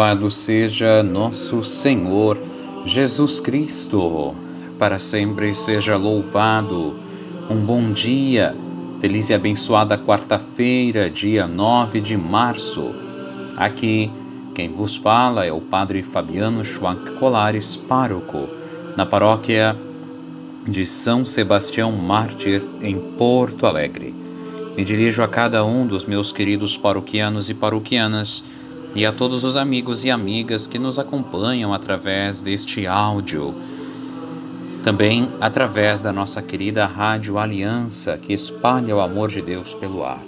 Louvado seja nosso Senhor Jesus Cristo, para sempre seja louvado. Um bom dia, feliz e abençoada quarta-feira, dia 9 de março. Aqui quem vos fala é o Padre Fabiano Schwank Colares, pároco, na paróquia de São Sebastião Mártir, em Porto Alegre. Me dirijo a cada um dos meus queridos paroquianos e paroquianas e a todos os amigos e amigas que nos acompanham através deste áudio. Também através da nossa querida Rádio Aliança, que espalha o amor de Deus pelo ar.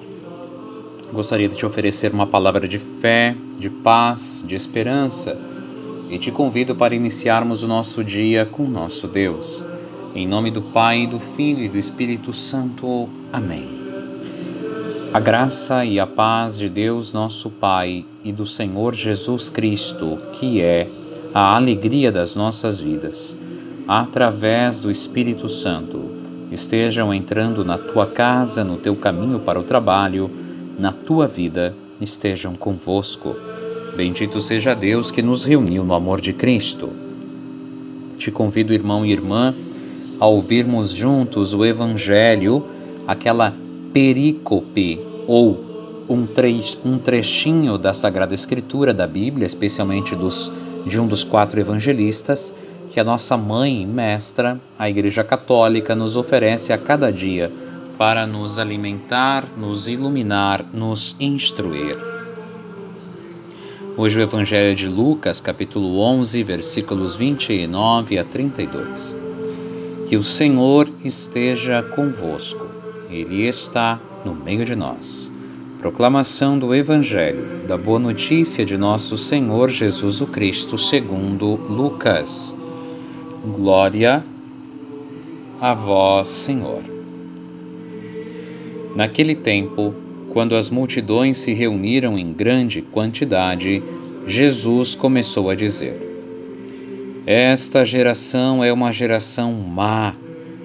Gostaria de te oferecer uma palavra de fé, de paz, de esperança e te convido para iniciarmos o nosso dia com nosso Deus. Em nome do Pai, do Filho e do Espírito Santo. Amém. A graça e a paz de Deus, nosso Pai, e do Senhor Jesus Cristo, que é a alegria das nossas vidas, através do Espírito Santo, estejam entrando na tua casa, no teu caminho para o trabalho, na tua vida, estejam convosco. Bendito seja Deus que nos reuniu no amor de Cristo. Te convido, irmão e irmã, a ouvirmos juntos o Evangelho, aquela perícope ou um, tre um trechinho da Sagrada Escritura da Bíblia, especialmente dos, de um dos quatro evangelistas, que a nossa mãe mestra, a Igreja Católica, nos oferece a cada dia para nos alimentar, nos iluminar, nos instruir. Hoje o Evangelho de Lucas, capítulo 11, versículos 29 a 32. Que o Senhor esteja convosco ele está no meio de nós. Proclamação do Evangelho, da Boa Notícia de Nosso Senhor Jesus o Cristo, segundo Lucas. Glória a vós, Senhor. Naquele tempo, quando as multidões se reuniram em grande quantidade, Jesus começou a dizer: Esta geração é uma geração má.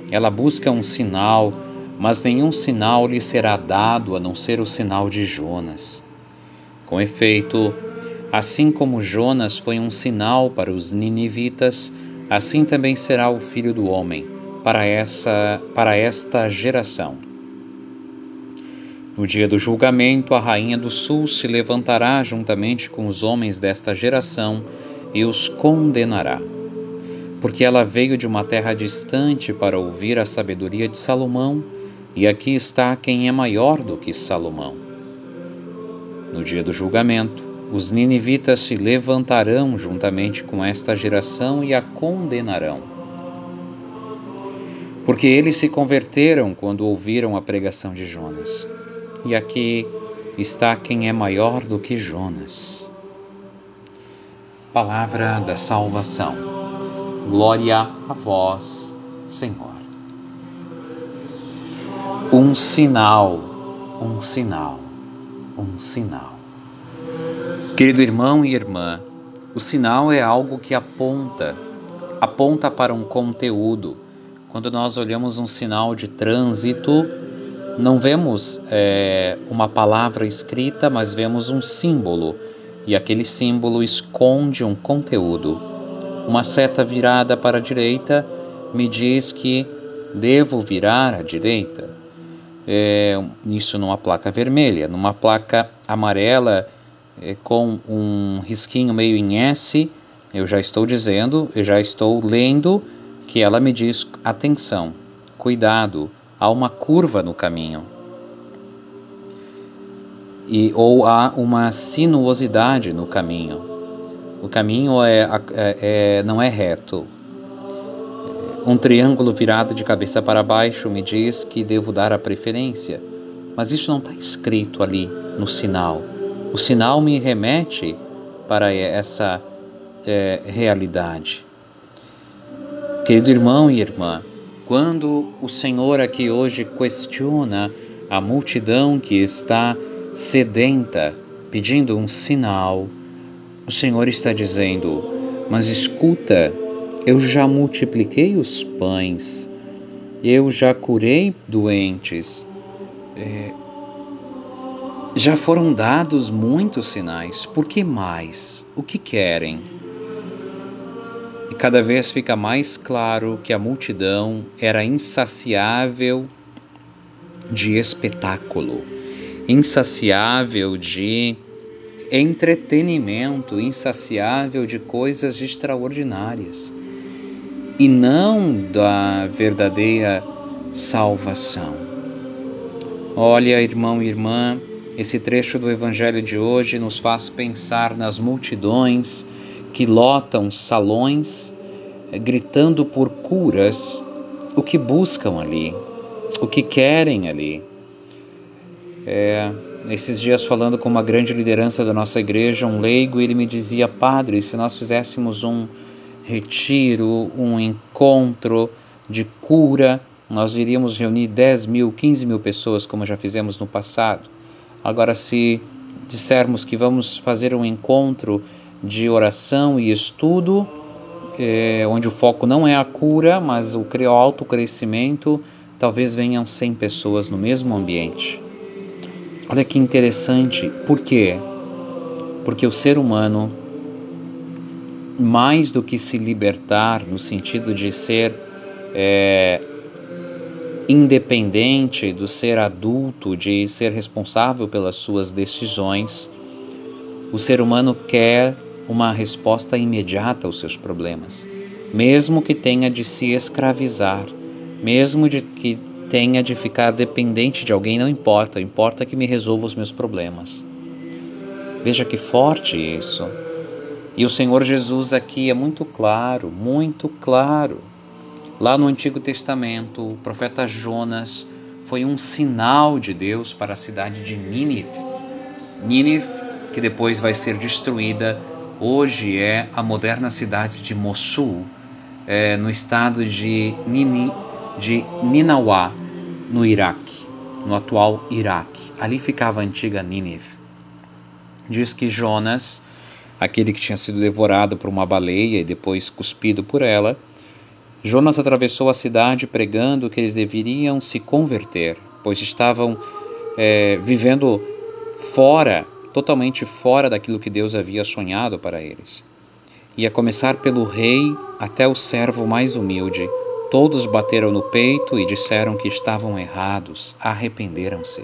Ela busca um sinal mas nenhum sinal lhe será dado a não ser o sinal de Jonas. Com efeito, assim como Jonas foi um sinal para os ninivitas, assim também será o filho do homem para essa para esta geração. No dia do julgamento, a rainha do sul se levantará juntamente com os homens desta geração e os condenará. Porque ela veio de uma terra distante para ouvir a sabedoria de Salomão e aqui está quem é maior do que Salomão. No dia do julgamento, os ninivitas se levantarão juntamente com esta geração e a condenarão. Porque eles se converteram quando ouviram a pregação de Jonas. E aqui está quem é maior do que Jonas. Palavra da salvação. Glória a vós, Senhor um sinal, um sinal, um sinal. Querido irmão e irmã, o sinal é algo que aponta, aponta para um conteúdo. Quando nós olhamos um sinal de trânsito, não vemos é, uma palavra escrita, mas vemos um símbolo, e aquele símbolo esconde um conteúdo. Uma seta virada para a direita me diz que devo virar à direita é, isso numa placa vermelha. Numa placa amarela é, com um risquinho meio em S, eu já estou dizendo, eu já estou lendo que ela me diz atenção, cuidado, há uma curva no caminho. E, ou há uma sinuosidade no caminho. O caminho é, é, é não é reto, um triângulo virado de cabeça para baixo me diz que devo dar a preferência, mas isso não está escrito ali no sinal. O sinal me remete para essa é, realidade. Querido irmão e irmã, quando o Senhor aqui hoje questiona a multidão que está sedenta, pedindo um sinal, o Senhor está dizendo: Mas escuta, eu já multipliquei os pães, eu já curei doentes, é, Já foram dados muitos sinais, por que mais? O que querem? E cada vez fica mais claro que a multidão era insaciável de espetáculo, insaciável de entretenimento, insaciável de coisas extraordinárias e não da verdadeira salvação. Olha, irmão e irmã, esse trecho do Evangelho de hoje nos faz pensar nas multidões que lotam salões, eh, gritando por curas, o que buscam ali, o que querem ali. É, esses dias, falando com uma grande liderança da nossa igreja, um leigo, ele me dizia: Padre, se nós fizéssemos um retiro, um encontro de cura, nós iríamos reunir 10 mil, 15 mil pessoas, como já fizemos no passado. Agora, se dissermos que vamos fazer um encontro de oração e estudo, é, onde o foco não é a cura, mas o autocrescimento, talvez venham 100 pessoas no mesmo ambiente. Olha que interessante, por quê? Porque o ser humano, mais do que se libertar, no sentido de ser é, independente do ser adulto, de ser responsável pelas suas decisões, o ser humano quer uma resposta imediata aos seus problemas, mesmo que tenha de se escravizar, mesmo de que tenha de ficar dependente de alguém, não importa, importa que me resolva os meus problemas. Veja que forte isso. E o Senhor Jesus aqui é muito claro, muito claro. Lá no Antigo Testamento, o profeta Jonas foi um sinal de Deus para a cidade de Nínive. Nínive, que depois vai ser destruída, hoje é a moderna cidade de Mossul, é, no estado de, Nini, de Ninauá, no Iraque, no atual Iraque. Ali ficava a antiga Nínive. Diz que Jonas, aquele que tinha sido devorado por uma baleia e depois cuspido por ela, Jonas atravessou a cidade pregando que eles deveriam se converter, pois estavam é, vivendo fora, totalmente fora daquilo que Deus havia sonhado para eles. E a começar pelo rei até o servo mais humilde, todos bateram no peito e disseram que estavam errados, arrependeram-se.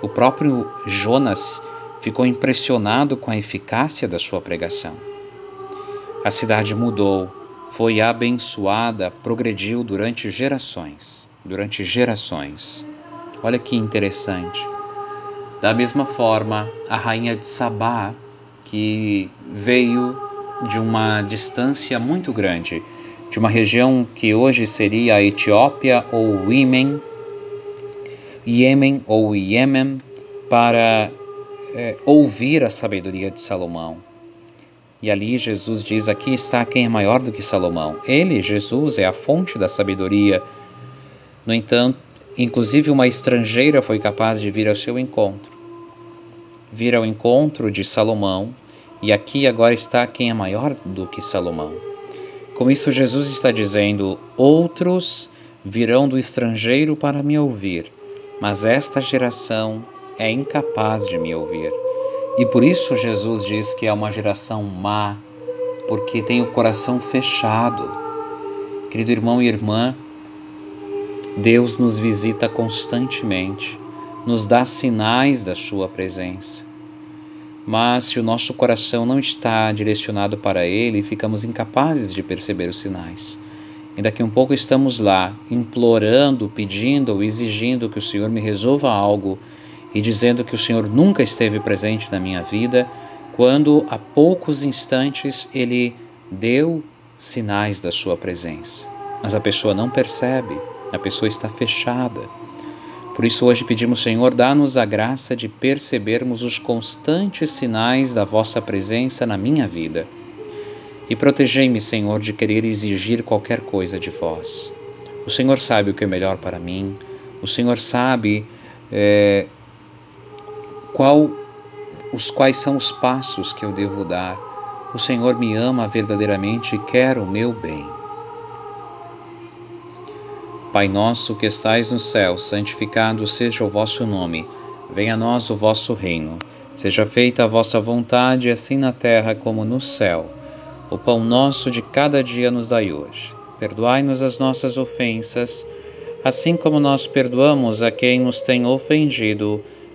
O próprio Jonas ficou impressionado com a eficácia da sua pregação. A cidade mudou, foi abençoada, progrediu durante gerações. Durante gerações. Olha que interessante. Da mesma forma, a rainha de Sabá, que veio de uma distância muito grande, de uma região que hoje seria a Etiópia ou Iêmen, Iêmen ou Iêmen, para é, ouvir a sabedoria de Salomão e ali Jesus diz: Aqui está quem é maior do que Salomão. Ele, Jesus, é a fonte da sabedoria. No entanto, inclusive uma estrangeira foi capaz de vir ao seu encontro. Vir ao encontro de Salomão, e aqui agora está quem é maior do que Salomão. Com isso, Jesus está dizendo: Outros virão do estrangeiro para me ouvir, mas esta geração é incapaz de me ouvir. E por isso Jesus diz que é uma geração má, porque tem o coração fechado. Querido irmão e irmã, Deus nos visita constantemente, nos dá sinais da Sua presença. Mas se o nosso coração não está direcionado para Ele, ficamos incapazes de perceber os sinais. E daqui a um pouco estamos lá, implorando, pedindo ou exigindo que o Senhor me resolva algo e dizendo que o Senhor nunca esteve presente na minha vida, quando há poucos instantes ele deu sinais da sua presença. Mas a pessoa não percebe, a pessoa está fechada. Por isso, hoje pedimos, Senhor, dá-nos a graça de percebermos os constantes sinais da vossa presença na minha vida. E protegei-me, Senhor, de querer exigir qualquer coisa de vós. O Senhor sabe o que é melhor para mim, o Senhor sabe é, qual os quais são os passos que eu devo dar. O Senhor me ama verdadeiramente e quer o meu bem. Pai nosso que estais no céu, santificado seja o vosso nome. Venha a nós o vosso reino. Seja feita a vossa vontade, assim na terra como no céu. O pão nosso de cada dia nos dai hoje. Perdoai-nos as nossas ofensas, assim como nós perdoamos a quem nos tem ofendido,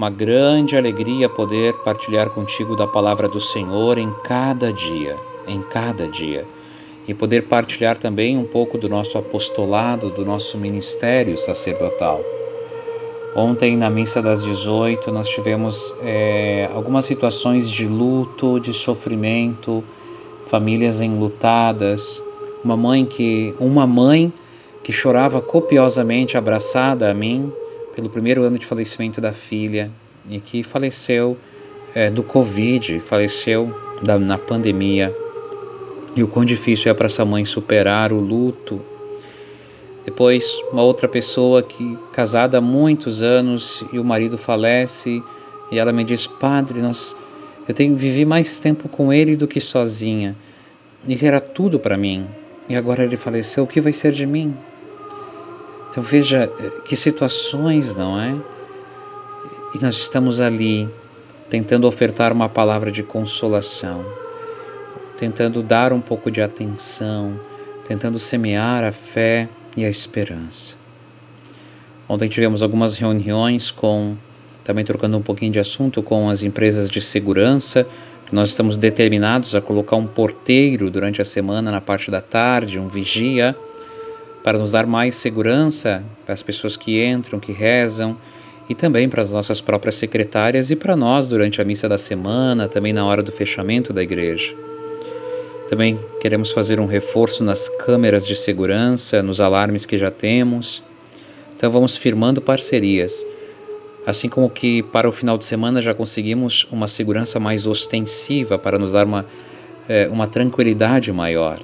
uma grande alegria poder partilhar contigo da palavra do Senhor em cada dia, em cada dia. E poder partilhar também um pouco do nosso apostolado, do nosso ministério sacerdotal. Ontem, na missa das 18, nós tivemos é, algumas situações de luto, de sofrimento, famílias enlutadas, uma mãe que uma mãe que chorava copiosamente abraçada a mim pelo primeiro ano de falecimento da filha e que faleceu é, do Covid, faleceu da, na pandemia. E o quão difícil é para essa mãe superar o luto, depois, uma outra pessoa que casada há muitos anos e o marido falece e ela me diz: "Padre, nós eu tenho vivi mais tempo com ele do que sozinha. Ele era tudo para mim e agora ele faleceu. O que vai ser de mim?" Então veja eh, que situações, não é? E nós estamos ali tentando ofertar uma palavra de consolação, tentando dar um pouco de atenção, tentando semear a fé e a esperança. Ontem tivemos algumas reuniões com, também trocando um pouquinho de assunto, com as empresas de segurança. Nós estamos determinados a colocar um porteiro durante a semana na parte da tarde, um vigia, para nos dar mais segurança para as pessoas que entram, que rezam, e também para as nossas próprias secretárias e para nós durante a missa da semana, também na hora do fechamento da igreja. Também queremos fazer um reforço nas câmeras de segurança, nos alarmes que já temos. Então vamos firmando parcerias. Assim como que para o final de semana já conseguimos uma segurança mais ostensiva para nos dar uma, é, uma tranquilidade maior.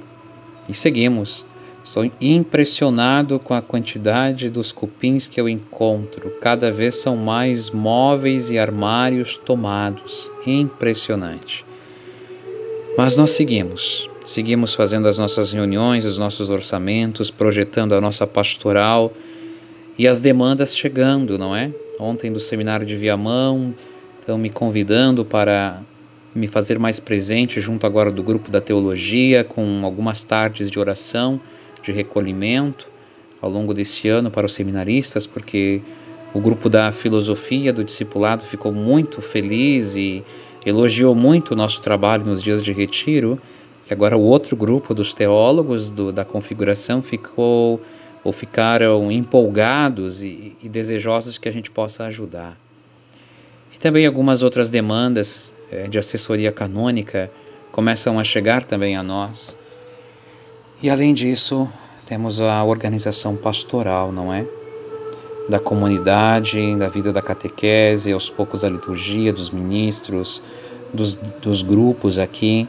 E seguimos. Estou impressionado com a quantidade dos cupins que eu encontro. Cada vez são mais móveis e armários tomados. Impressionante. Mas nós seguimos, seguimos fazendo as nossas reuniões, os nossos orçamentos, projetando a nossa pastoral e as demandas chegando, não é? Ontem do seminário de Viamão, estão me convidando para me fazer mais presente junto agora do grupo da teologia, com algumas tardes de oração, de recolhimento ao longo desse ano para os seminaristas, porque o grupo da filosofia do discipulado ficou muito feliz e elogiou muito o nosso trabalho nos dias de retiro, que agora o outro grupo dos teólogos do, da configuração ficou ou ficaram empolgados e, e, desejosos que a gente possa ajudar. E também algumas outras demandas é, de assessoria canônica começam a chegar também a nós. E além disso, temos a organização pastoral, não é? da comunidade, da vida da catequese, aos poucos a liturgia, dos ministros, dos, dos grupos aqui.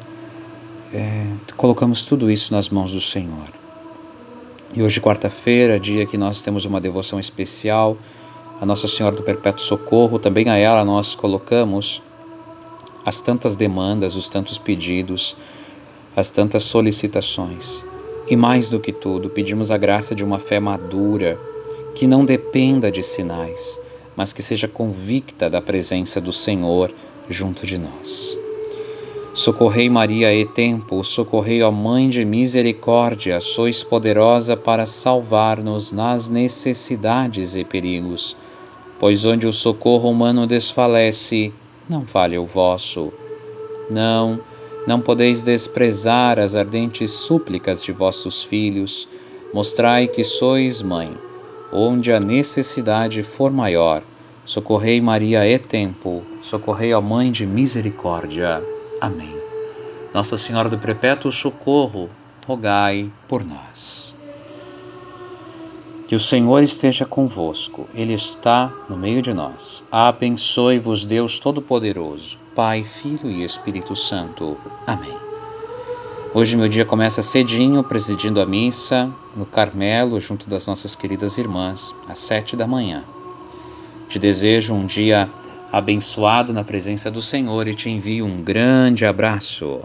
É, colocamos tudo isso nas mãos do Senhor. E hoje, quarta-feira, dia que nós temos uma devoção especial, a Nossa Senhora do Perpétuo Socorro, também a ela nós colocamos as tantas demandas, os tantos pedidos, as tantas solicitações. E mais do que tudo, pedimos a graça de uma fé madura, que não dependa de sinais, mas que seja convicta da presença do Senhor junto de nós. Socorrei Maria e tempo, socorrei ó Mãe de misericórdia, sois poderosa para salvar-nos nas necessidades e perigos, pois onde o socorro humano desfalece, não vale o vosso. Não, não podeis desprezar as ardentes súplicas de vossos filhos, mostrai que sois mãe onde a necessidade for maior. Socorrei Maria e tempo, socorrei a Mãe de Misericórdia. Amém. Nossa Senhora do Perpétuo Socorro, rogai por nós. Que o Senhor esteja convosco, Ele está no meio de nós. Abençoe-vos, Deus Todo-Poderoso, Pai, Filho e Espírito Santo. Amém. Hoje meu dia começa cedinho, presidindo a missa no Carmelo, junto das nossas queridas irmãs, às sete da manhã. Te desejo um dia abençoado na presença do Senhor e te envio um grande abraço.